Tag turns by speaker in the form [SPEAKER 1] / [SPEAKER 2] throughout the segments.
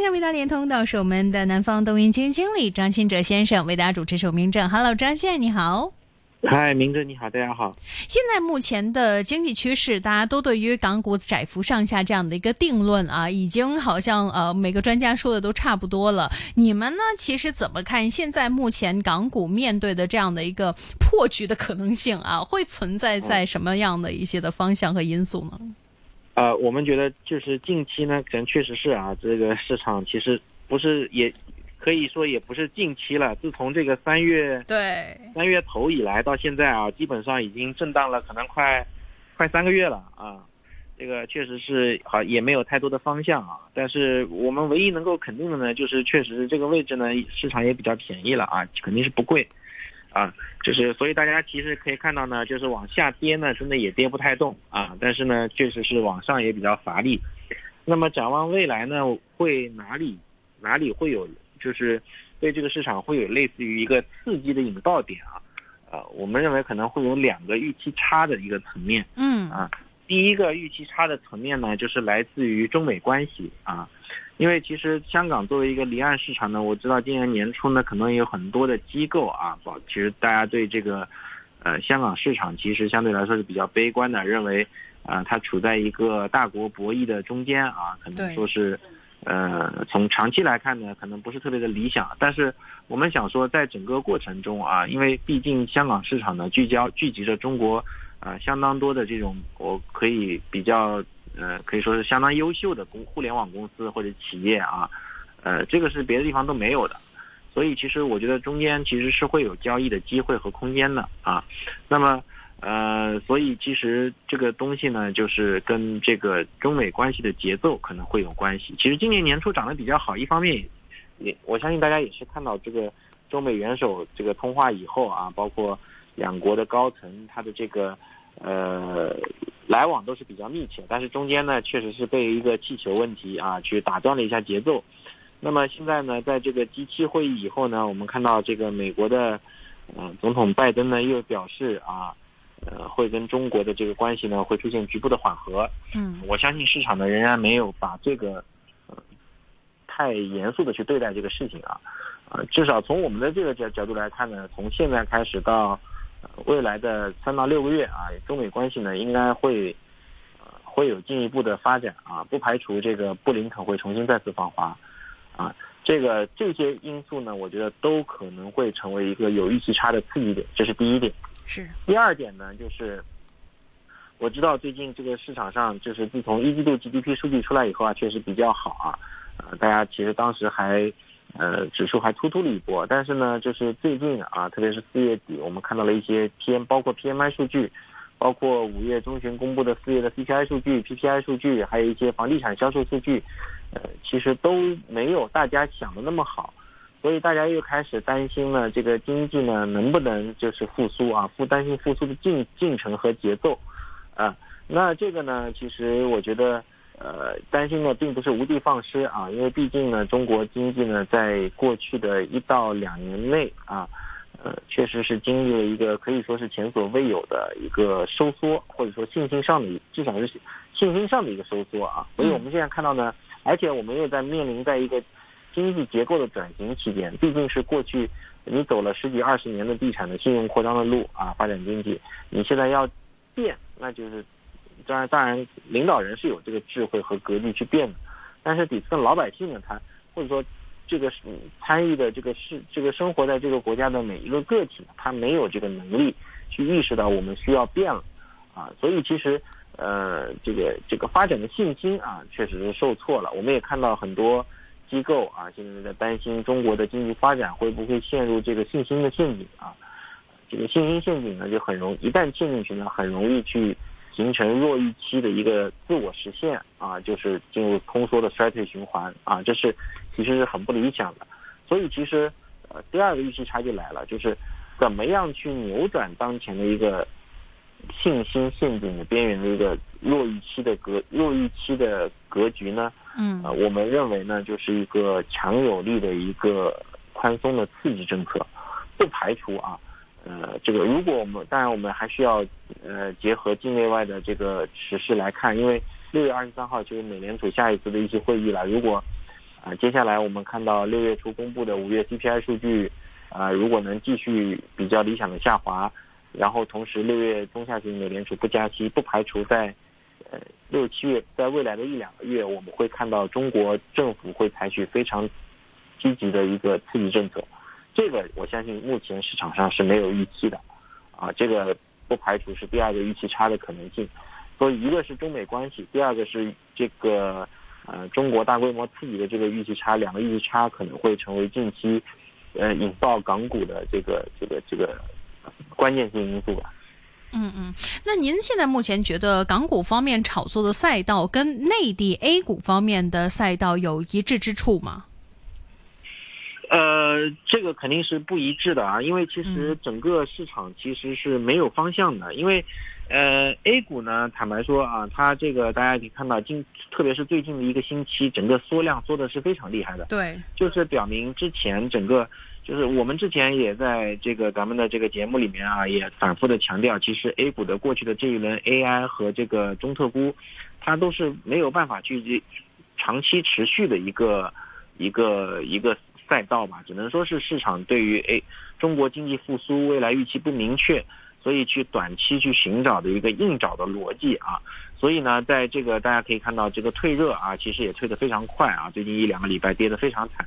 [SPEAKER 1] 线上为大家连通到是我们的南方东云基金经理张新哲先生，为大家主持首名正。Hello，张先生你好。
[SPEAKER 2] 嗨，明哲你好，大家好。
[SPEAKER 1] 现在目前的经济趋势，大家都对于港股窄幅上下这样的一个定论啊，已经好像呃每个专家说的都差不多了。你们呢，其实怎么看现在目前港股面对的这样的一个破局的可能性啊，会存在在什么样的一些的方向和因素呢？
[SPEAKER 2] 呃，我们觉得就是近期呢，可能确实是啊，这个市场其实不是也。可以说也不是近期了，自从这个三月
[SPEAKER 1] 对
[SPEAKER 2] 三月头以来到现在啊，基本上已经震荡了，可能快快三个月了啊。这个确实是好，也没有太多的方向啊。但是我们唯一能够肯定的呢，就是确实这个位置呢，市场也比较便宜了啊，肯定是不贵啊。就是所以大家其实可以看到呢，就是往下跌呢，真的也跌不太动啊。但是呢，确实是往上也比较乏力。那么展望未来呢，会哪里哪里会有？就是对这个市场会有类似于一个刺激的引爆点啊，呃，我们认为可能会有两个预期差的一个层面，
[SPEAKER 1] 嗯
[SPEAKER 2] 啊，第一个预期差的层面呢，就是来自于中美关系啊，因为其实香港作为一个离岸市场呢，我知道今年年初呢，可能有很多的机构啊，保其实大家对这个呃香港市场其实相对来说是比较悲观的，认为啊它处在一个大国博弈的中间啊，可能说是。呃，从长期来看呢，可能不是特别的理想，但是我们想说，在整个过程中啊，因为毕竟香港市场呢聚焦聚集着中国，呃，相当多的这种我可以比较呃可以说是相当优秀的公互联网公司或者企业啊，呃，这个是别的地方都没有的，所以其实我觉得中间其实是会有交易的机会和空间的啊，那么。呃，所以其实这个东西呢，就是跟这个中美关系的节奏可能会有关系。其实今年年初涨得比较好，一方面也我相信大家也是看到这个中美元首这个通话以后啊，包括两国的高层他的这个呃来往都是比较密切，但是中间呢确实是被一个气球问题啊去打断了一下节奏。那么现在呢，在这个 G7 会议以后呢，我们看到这个美国的嗯总统拜登呢又表示啊。呃，会跟中国的这个关系呢，会出现局部的缓和。
[SPEAKER 1] 嗯，
[SPEAKER 2] 我相信市场呢仍然没有把这个呃太严肃的去对待这个事情啊。呃，至少从我们的这个角角度来看呢，从现在开始到未来的三到六个月啊，中美关系呢应该会呃会有进一步的发展啊，不排除这个布林肯会重新再次访华啊。这个这些因素呢，我觉得都可能会成为一个有预期差的刺激点，这是第一点。
[SPEAKER 1] 是
[SPEAKER 2] 第二点呢，就是我知道最近这个市场上，就是自从一季度 GDP 数据出来以后啊，确实比较好啊，呃，大家其实当时还呃指数还突突了一波，但是呢，就是最近啊，特别是四月底，我们看到了一些 PM，包括 PMI 数据，包括五月中旬公布的四月的 CPI 数据、PPI 数据，还有一些房地产销售数据，呃，其实都没有大家想的那么好。所以大家又开始担心呢，这个经济呢能不能就是复苏啊？复担心复苏的进进程和节奏，啊，那这个呢，其实我觉得，呃，担心呢并不是无的放矢啊，因为毕竟呢，中国经济呢在过去的一到两年内啊，呃，确实是经历了一个可以说是前所未有的一个收缩，或者说信心上的，至少是信心上的一个收缩啊。所以我们现在看到呢，而且我们又在面临在一个。经济结构的转型期间，毕竟是过去你走了十几二十年的地产的信用扩张的路啊，发展经济，你现在要变，那就是当然当然，领导人是有这个智慧和格局去变的，但是底层老百姓呢，他或者说这个参与的这个是这个生活在这个国家的每一个个体，他没有这个能力去意识到我们需要变了啊，所以其实呃这个这个发展的信心啊，确实是受挫了，我们也看到很多。机构啊，现在在担心中国的经济发展会不会陷入这个信心的陷阱啊？这个信心陷阱呢，就很容易一旦陷进去呢，很容易去形成弱预期的一个自我实现啊，就是进入通缩的衰退循环啊，这是其实是很不理想的。所以其实呃，第二个预期差就来了，就是怎么样去扭转当前的一个信心陷阱的边缘的一个弱预期的格弱预期的格局呢？
[SPEAKER 1] 嗯，
[SPEAKER 2] 我们认为呢，就是一个强有力的一个宽松的刺激政策，不排除啊，呃，这个如果我们当然我们还需要呃结合境内外的这个时事来看，因为六月二十三号就是美联储下一次的一些会议了，如果啊，接下来我们看到六月初公布的五月 CPI 数据，啊，如果能继续比较理想的下滑，然后同时六月中下旬美联储不加息，不排除在，呃六七月在未来的一两个月，我们会看到中国政府会采取非常积极的一个刺激政策，这个我相信目前市场上是没有预期的，啊，这个不排除是第二个预期差的可能性，所以一个是中美关系，第二个是这个。呃，中国大规模刺激的这个预期差，两个预期差可能会成为近期，呃，引爆港股的这个这个这个关键性因素吧。
[SPEAKER 1] 嗯嗯，那您现在目前觉得港股方面炒作的赛道跟内地 A 股方面的赛道有一致之处吗？
[SPEAKER 2] 呃，这个肯定是不一致的啊，因为其实整个市场其实是没有方向的，因为。呃，A 股呢，坦白说啊，它这个大家可以看到，近特别是最近的一个星期，整个缩量缩的是非常厉害的。
[SPEAKER 1] 对，
[SPEAKER 2] 就是表明之前整个，就是我们之前也在这个咱们的这个节目里面啊，也反复的强调，其实 A 股的过去的这一轮 AI 和这个中特估，它都是没有办法去长期持续的一个一个一个赛道吧，只能说是市场对于诶中国经济复苏未来预期不明确。所以去短期去寻找的一个硬找的逻辑啊，所以呢，在这个大家可以看到这个退热啊，其实也退得非常快啊，最近一两个礼拜跌得非常惨，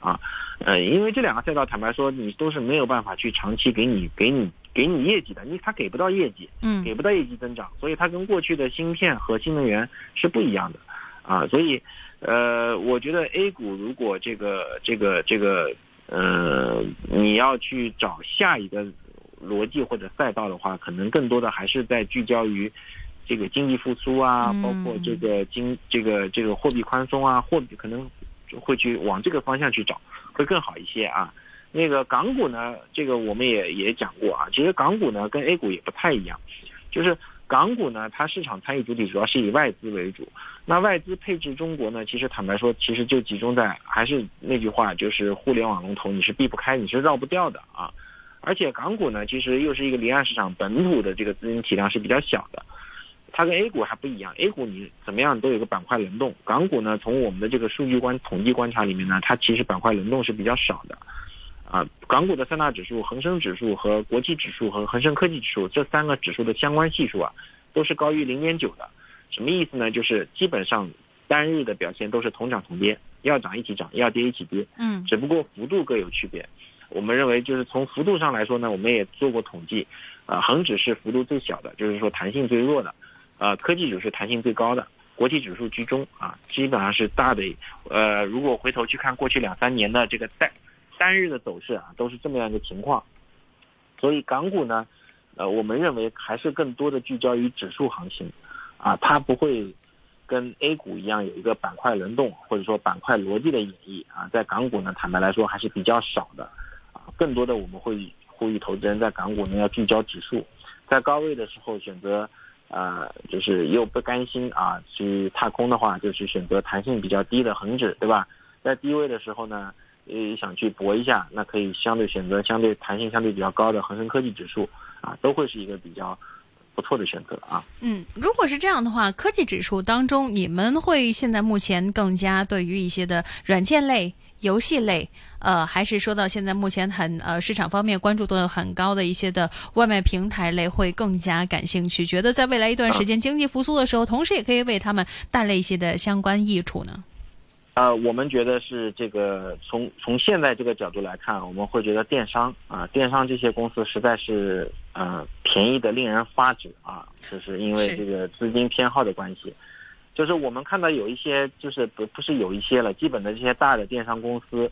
[SPEAKER 2] 啊，呃，因为这两个赛道坦白说，你都是没有办法去长期给你给你给你业绩的，你它给不到业绩，
[SPEAKER 1] 嗯，
[SPEAKER 2] 给不到业绩增长，所以它跟过去的芯片和新能源是不一样的，啊，所以，呃，我觉得 A 股如果这个这个这个，呃，你要去找下一个。逻辑或者赛道的话，可能更多的还是在聚焦于这个经济复苏啊，包括这个经这个这个货币宽松啊，货币可能会去往这个方向去找，会更好一些啊。那个港股呢，这个我们也也讲过啊，其实港股呢跟 A 股也不太一样，就是港股呢它市场参与主体主要是以外资为主，那外资配置中国呢，其实坦白说，其实就集中在还是那句话，就是互联网龙头你是避不开，你是绕不掉的啊。而且港股呢，其实又是一个离岸市场，本土的这个资金体量是比较小的，它跟 A 股还不一样。A 股你怎么样都有个板块轮动，港股呢，从我们的这个数据观统计观察里面呢，它其实板块轮动是比较少的。啊，港股的三大指数，恒生指数和国际指数和恒生科技指数这三个指数的相关系数啊，都是高于零点九的。什么意思呢？就是基本上单日的表现都是同涨同跌，要涨一起涨，要跌一起跌。
[SPEAKER 1] 嗯，
[SPEAKER 2] 只不过幅度各有区别。我们认为，就是从幅度上来说呢，我们也做过统计，啊，恒指是幅度最小的，就是说弹性最弱的，啊，科技指数弹性最高的，国际指数居中啊，基本上是大的，呃，如果回头去看过去两三年的这个单单日的走势啊，都是这么样一个情况，所以港股呢，呃，我们认为还是更多的聚焦于指数行情，啊，它不会跟 A 股一样有一个板块轮动或者说板块逻辑的演绎啊，在港股呢，坦白来说还是比较少的。啊更多的我们会呼吁投资人在港股呢要聚焦指数，在高位的时候选择，呃，就是又不甘心啊去踏空的话，就去选择弹性比较低的恒指，对吧？在低位的时候呢，呃，想去搏一下，那可以相对选择相对弹性相对比较高的恒生科技指数，啊，都会是一个比较不错的选择啊。
[SPEAKER 1] 嗯，如果是这样的话，科技指数当中，你们会现在目前更加对于一些的软件类。游戏类，呃，还是说到现在目前很呃市场方面关注度很高的一些的外卖平台类会更加感兴趣，觉得在未来一段时间经济复苏的时候，同时也可以为他们带来一些的相关益处呢。
[SPEAKER 2] 呃，我们觉得是这个从从现在这个角度来看，我们会觉得电商啊，电商这些公司实在是呃便宜的令人发指啊，就是因为这个资金偏好的关系。就是我们看到有一些，就是不不是有一些了，基本的这些大的电商公司，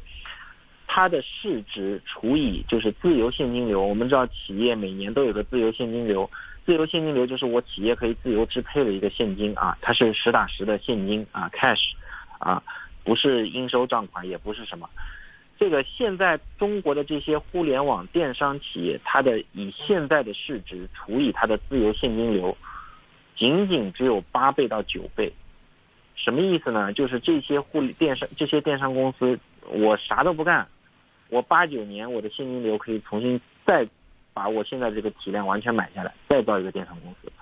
[SPEAKER 2] 它的市值除以就是自由现金流。我们知道企业每年都有个自由现金流，自由现金流就是我企业可以自由支配的一个现金啊，它是实打实的现金啊，cash，啊，不是应收账款，也不是什么。这个现在中国的这些互联网电商企业，它的以现在的市值除以它的自由现金流。仅仅只有八倍到九倍，什么意思呢？就是这些互联电商这些电商公司，我啥都不干，我八九年我的现金流可以重新再把我现在这个体量完全买下来，再造一个电商公司，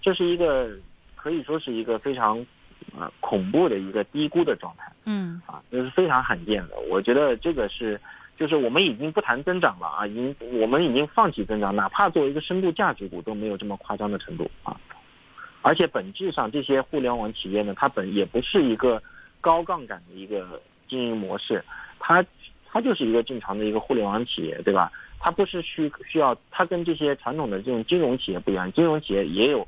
[SPEAKER 2] 这是一个可以说是一个非常呃恐怖的一个低估的状态。
[SPEAKER 1] 嗯
[SPEAKER 2] 啊，这是非常罕见的。我觉得这个是，就是我们已经不谈增长了啊，已经我们已经放弃增长，哪怕作为一个深度价值股都没有这么夸张的程度啊。而且本质上，这些互联网企业呢，它本也不是一个高杠杆的一个经营模式，它它就是一个正常的一个互联网企业，对吧？它不是需需要，它跟这些传统的这种金融企业不一样，金融企业也有，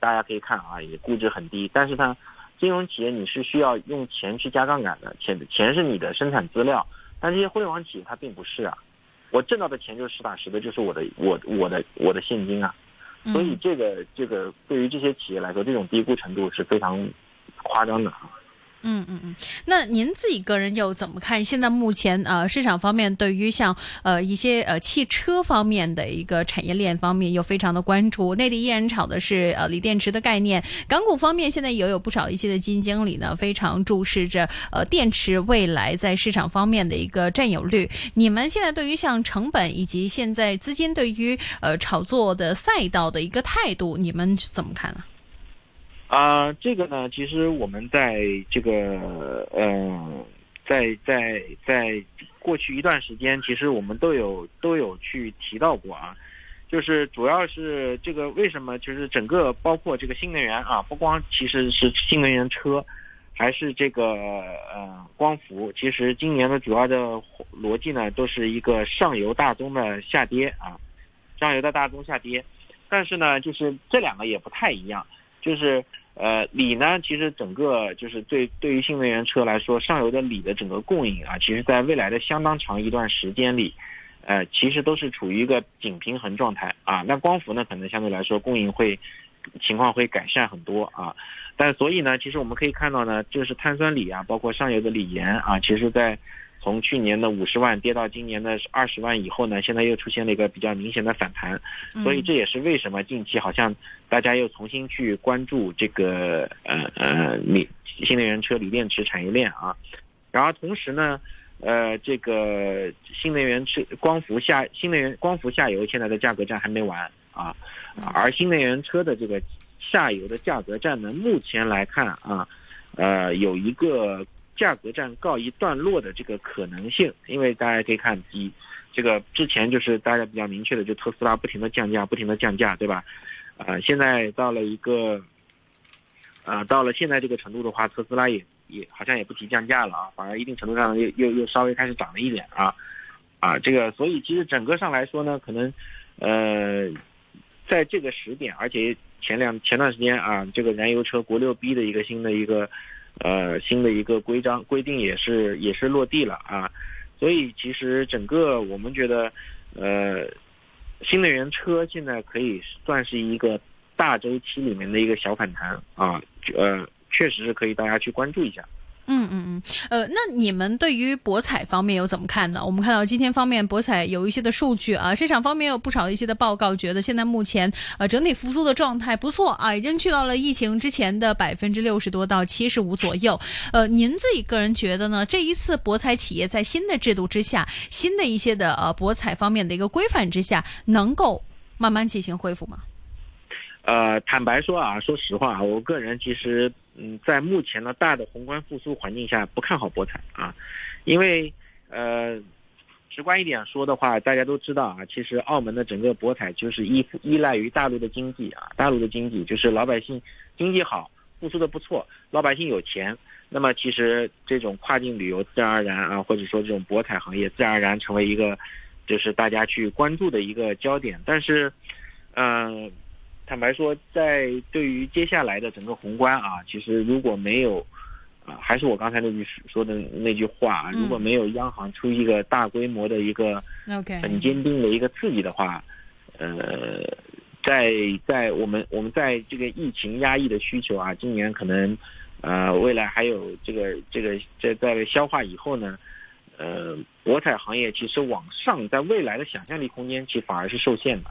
[SPEAKER 2] 大家可以看啊，也估值很低，但是它金融企业你是需要用钱去加杠杆的，钱钱是你的生产资料，但这些互联网企业它并不是啊，我挣到的钱就是实打实的，就是我的我我的我的现金啊，所以这个这个对于这些企业来说，这种低估程度是非常夸张的啊。
[SPEAKER 1] 嗯嗯嗯，那您自己个人又怎么看？现在目前呃市场方面对于像呃一些呃汽车方面的一个产业链方面又非常的关注，内地依然炒的是呃锂电池的概念，港股方面现在也有不少一些的基金经理呢非常注视着呃电池未来在市场方面的一个占有率。你们现在对于像成本以及现在资金对于呃炒作的赛道的一个态度，你们怎么看呢？
[SPEAKER 2] 啊这个呢，其实我们在这个，嗯，在在在过去一段时间，其实我们都有都有去提到过啊，就是主要是这个为什么，就是整个包括这个新能源啊，不光其实是新能源车，还是这个呃光伏，其实今年的主要的逻辑呢，都是一个上游大宗的下跌啊，上游的大宗下跌，但是呢，就是这两个也不太一样。就是呃锂呢，其实整个就是对对于新能源车来说，上游的锂的整个供应啊，其实在未来的相当长一段时间里，呃，其实都是处于一个紧平衡状态啊。那光伏呢，可能相对来说供应会情况会改善很多啊。但所以呢，其实我们可以看到呢，就是碳酸锂啊，包括上游的锂盐啊，其实在。从去年的五十万跌到今年的二十万以后呢，现在又出现了一个比较明显的反弹，所以这也是为什么近期好像大家又重新去关注这个呃呃锂新能源车锂电池产业链啊。然后同时呢，呃这个新能源车光伏下新能源光伏下游现在的价格战还没完啊，而新能源车的这个下游的价格战呢，目前来看啊，呃有一个。价格战告一段落的这个可能性，因为大家可以看，一这个之前就是大家比较明确的，就特斯拉不停的降价，不停的降价，对吧？啊，现在到了一个，啊，到了现在这个程度的话，特斯拉也也好像也不提降价了啊，反而一定程度上又又又稍微开始涨了一点啊，啊，这个所以其实整个上来说呢，可能呃，在这个时点，而且前两前段时间啊，这个燃油车国六 B 的一个新的一个。呃，新的一个规章规定也是也是落地了啊，所以其实整个我们觉得，呃，新能源车现在可以算是一个大周期里面的一个小反弹啊，呃，确实是可以大家去关注一下。
[SPEAKER 1] 嗯嗯嗯，呃，那你们对于博彩方面有怎么看呢？我们看到今天方面博彩有一些的数据啊，市场方面有不少一些的报告，觉得现在目前呃整体复苏的状态不错啊，已经去到了疫情之前的百分之六十多到七十五左右。呃，您自己个人觉得呢？这一次博彩企业在新的制度之下，新的一些的呃博彩方面的一个规范之下，能够慢慢进行恢复吗？
[SPEAKER 2] 呃，坦白说啊，说实话啊，我个人其实。嗯，在目前的大的宏观复苏环境下，不看好博彩啊，因为呃，直观一点说的话，大家都知道啊，其实澳门的整个博彩就是依依赖于大陆的经济啊，大陆的经济就是老百姓经济好，复苏的不错，老百姓有钱，那么其实这种跨境旅游自然而然啊，或者说这种博彩行业自然而然成为一个就是大家去关注的一个焦点，但是，嗯。坦白说，在对于接下来的整个宏观啊，其实如果没有，啊，还是我刚才那句说的那句话啊，如果没有央行出一个大规模的一个很坚定的一个刺激的话，呃，在在我们我们在这个疫情压抑的需求啊，今年可能，呃，未来还有这个这个在在消化以后呢，呃，博彩行业其实往上在未来的想象力空间其实反而是受限的。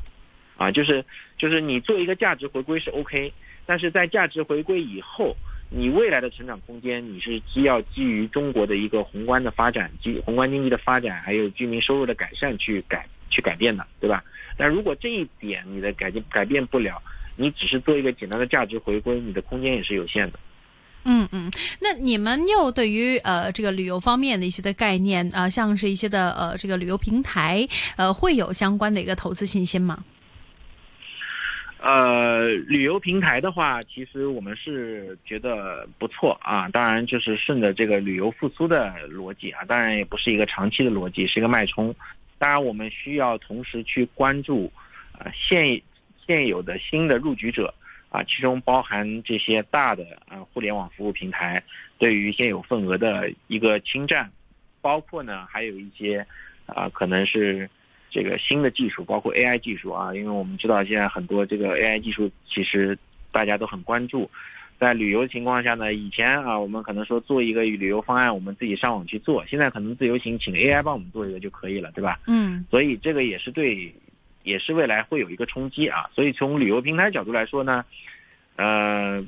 [SPEAKER 2] 啊，就是就是你做一个价值回归是 OK，但是在价值回归以后，你未来的成长空间你是既要基于中国的一个宏观的发展，基宏观经济的发展，还有居民收入的改善去改去改变的，对吧？但如果这一点你的改变改变不了，你只是做一个简单的价值回归，你的空间也是有限的。
[SPEAKER 1] 嗯嗯，那你们又对于呃这个旅游方面的一些的概念啊、像是一些的呃这个旅游平台，呃会有相关的一个投资信心吗？
[SPEAKER 2] 呃，旅游平台的话，其实我们是觉得不错啊。当然，就是顺着这个旅游复苏的逻辑啊，当然也不是一个长期的逻辑，是一个脉冲。当然，我们需要同时去关注啊现现有的新的入局者。啊，其中包含这些大的啊互联网服务平台对于现有份额的一个侵占，包括呢还有一些啊可能是這個新的技术，包括 AI 技术啊，因为我们知道现在很多这个 AI 技术其实大家都很关注，在旅游情况下呢，以前啊我们可能说做一个旅游方案，我们自己上网去做，现在可能自由行请 AI 帮我们做一个就可以了，对吧？
[SPEAKER 1] 嗯，
[SPEAKER 2] 所以这个也是对。也是未来会有一个冲击啊，所以从旅游平台角度来说呢，呃，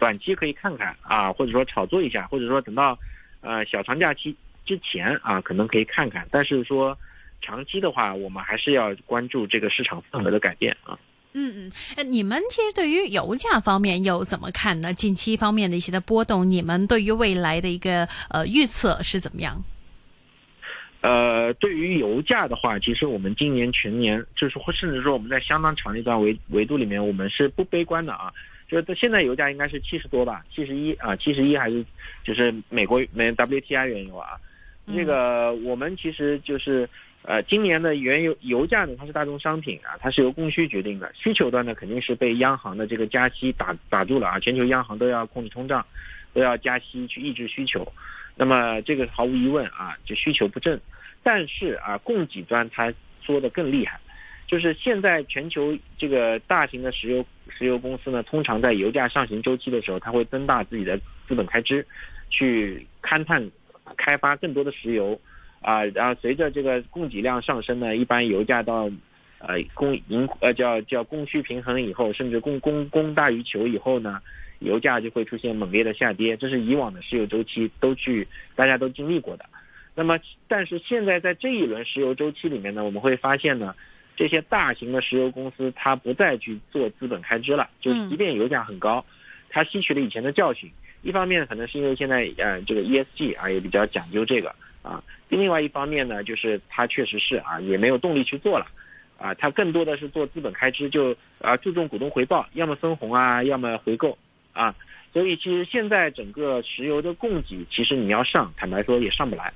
[SPEAKER 2] 短期可以看看啊，或者说炒作一下，或者说等到呃小长假期之前啊，可能可以看看。但是說長期的话，我们还是要关注这个市场份额的改变啊。
[SPEAKER 1] 嗯嗯，你们其实对于油价方面又怎么看呢？近期方面的一些的波动，你们对于未来的一个呃预测是怎么样？
[SPEAKER 2] 呃，对于油价的话，其实我们今年全年，就是或甚至说我们在相当长一段维维度里面，我们是不悲观的啊。就是现在油价应该是七十多吧，七十一啊，七十一还是就是美国美 WTI 原油啊。那个我们其实就是呃，今年的原油油价呢，它是大宗商品啊，它是由供需决定的。需求端呢，肯定是被央行的这个加息打打住了啊，全球央行都要控制通胀，都要加息去抑制需求。那么这个毫无疑问啊，就需求不振。但是啊，供给端它缩的更厉害，就是现在全球这个大型的石油石油公司呢，通常在油价上行周期的时候，它会增大自己的资本开支，去勘探、开发更多的石油，啊，然后随着这个供给量上升呢，一般油价到呃供盈呃叫叫供需平衡以后，甚至供供供大于求以后呢，油价就会出现猛烈的下跌，这是以往的石油周期都去大家都经历过的。那么，但是现在在这一轮石油周期里面呢，我们会发现呢，这些大型的石油公司它不再去做资本开支了，就即便油价很高，它吸取了以前的教训。一方面可能是因为现在呃这个 ESG 啊也比较讲究這個啊，另外一方面呢，就是它确实是啊也没有动力去做了，啊，它更多的是做资本开支，就啊注重股东回报，要么分红啊，要么回购啊，所以其实现在整个石油的供给其实你要上，坦白说也上不来。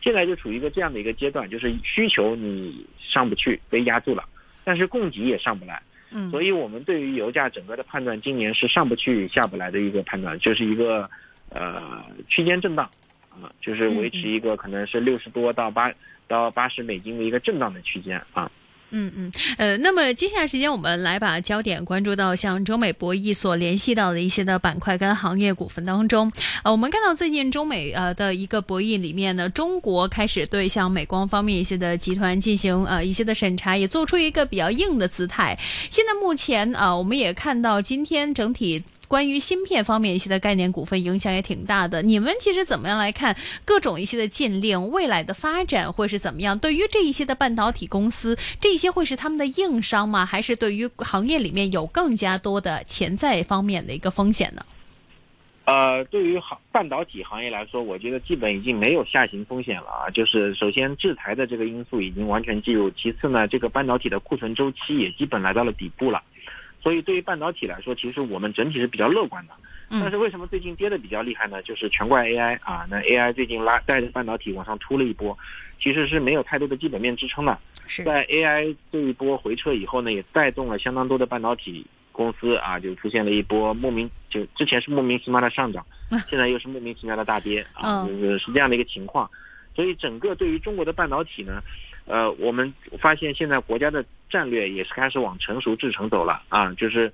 [SPEAKER 2] 现在就处于一个这样的一个阶段，就是需求你上不去，被压住了，但是供给也上不来，嗯，所以我们对于油价整个的判断，今年是上不去下不来的一个判断，就是一个呃区间震盪，啊，就是维持一个可能是六十多到八到八十美金的一个震荡的区间啊。
[SPEAKER 1] 嗯嗯，呃，那么接下来时间我们来把焦点关注到像中美博弈所联系到的一些的板块跟行业股份当中。呃，我们看到最近中美呃的一个博弈里面呢，中国开始对像美光方面一些的集团进行呃一些的审查，也做出一个比较硬的姿态。现在目前啊，呃，我们也看到今天整體。关于芯片方面一些的概念股份影响也挺大的，你们其实怎么样来看各种一些的禁令未来的发展会是怎么样？对于这一些的半导体公司，这些会是他们的硬伤吗？还是对于行业里面有更加多的潜在方面的一个风险呢？
[SPEAKER 2] 呃，对于行半导体行业来说，我觉得基本已经没有下行风险了啊。就是首先制裁的这个因素已经完全进入，其次呢，这个半导体的库存周期也基本来到了底部了。所以对于半导体来说，其实我们整体是比较乐观的。但是为什么最近跌的比较厉害呢？就是全怪 AI 啊，那 AI 最近拉带着半导体往上突了一波，其实是没有太多的基本面支撑的。在 AI 这一波回撤以后呢，也带动了相当多的半导体公司啊，就出现了一波莫名就之前是莫名其妙的上涨，现在又是莫名其妙的大跌啊，就是是这样的一个情况。所以整个对于中国的半导体呢，呃，我们发现现在国家的戰略也是开始往成熟制程走了啊，就是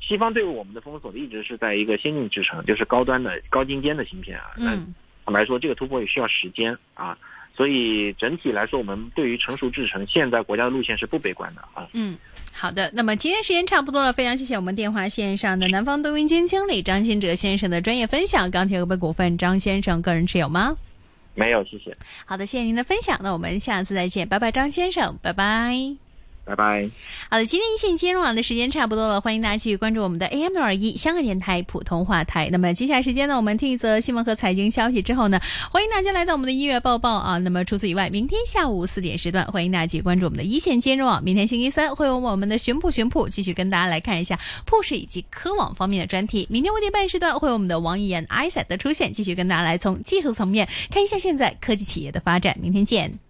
[SPEAKER 2] 西方对我们的封锁一直是在一个先进制程，就是高端的高精尖的芯片啊。嗯。坦白说，这个突破也需要时间啊，所以整体来说，我们对于成熟制程，现在国家的路线是不悲观的啊。
[SPEAKER 1] 嗯，好的。那么今天时间差不多了，非常谢谢我们电话线上的南方多雲基金经理张新哲先生的专业分享。钢铁股份股份，張先生个人持有吗？
[SPEAKER 2] 没有，谢谢。
[SPEAKER 1] 好的，谢谢您的分享。那我们下次再见，拜拜，张先生，拜拜。
[SPEAKER 2] 拜拜。
[SPEAKER 1] 好的，今天一线金融网的时间差不多了，欢迎大家继续关注我们的 AM 六二一香港电台普通话台。那么接下来时间呢，我们听一则新闻和财经消息之后呢，欢迎大家来到我们的音乐报报啊。那么除此以外，明天下午四点时段，欢迎大家继续关注我们的一线金融网。明天星期三会有我们的巡铺巡铺，继续跟大家来看一下铺市以及科网方面的专题。明天五点半时段会有我们的王一言 i s a t 的出现，继续跟大家来从技术层面看一下现在科技企业的发展。明天见。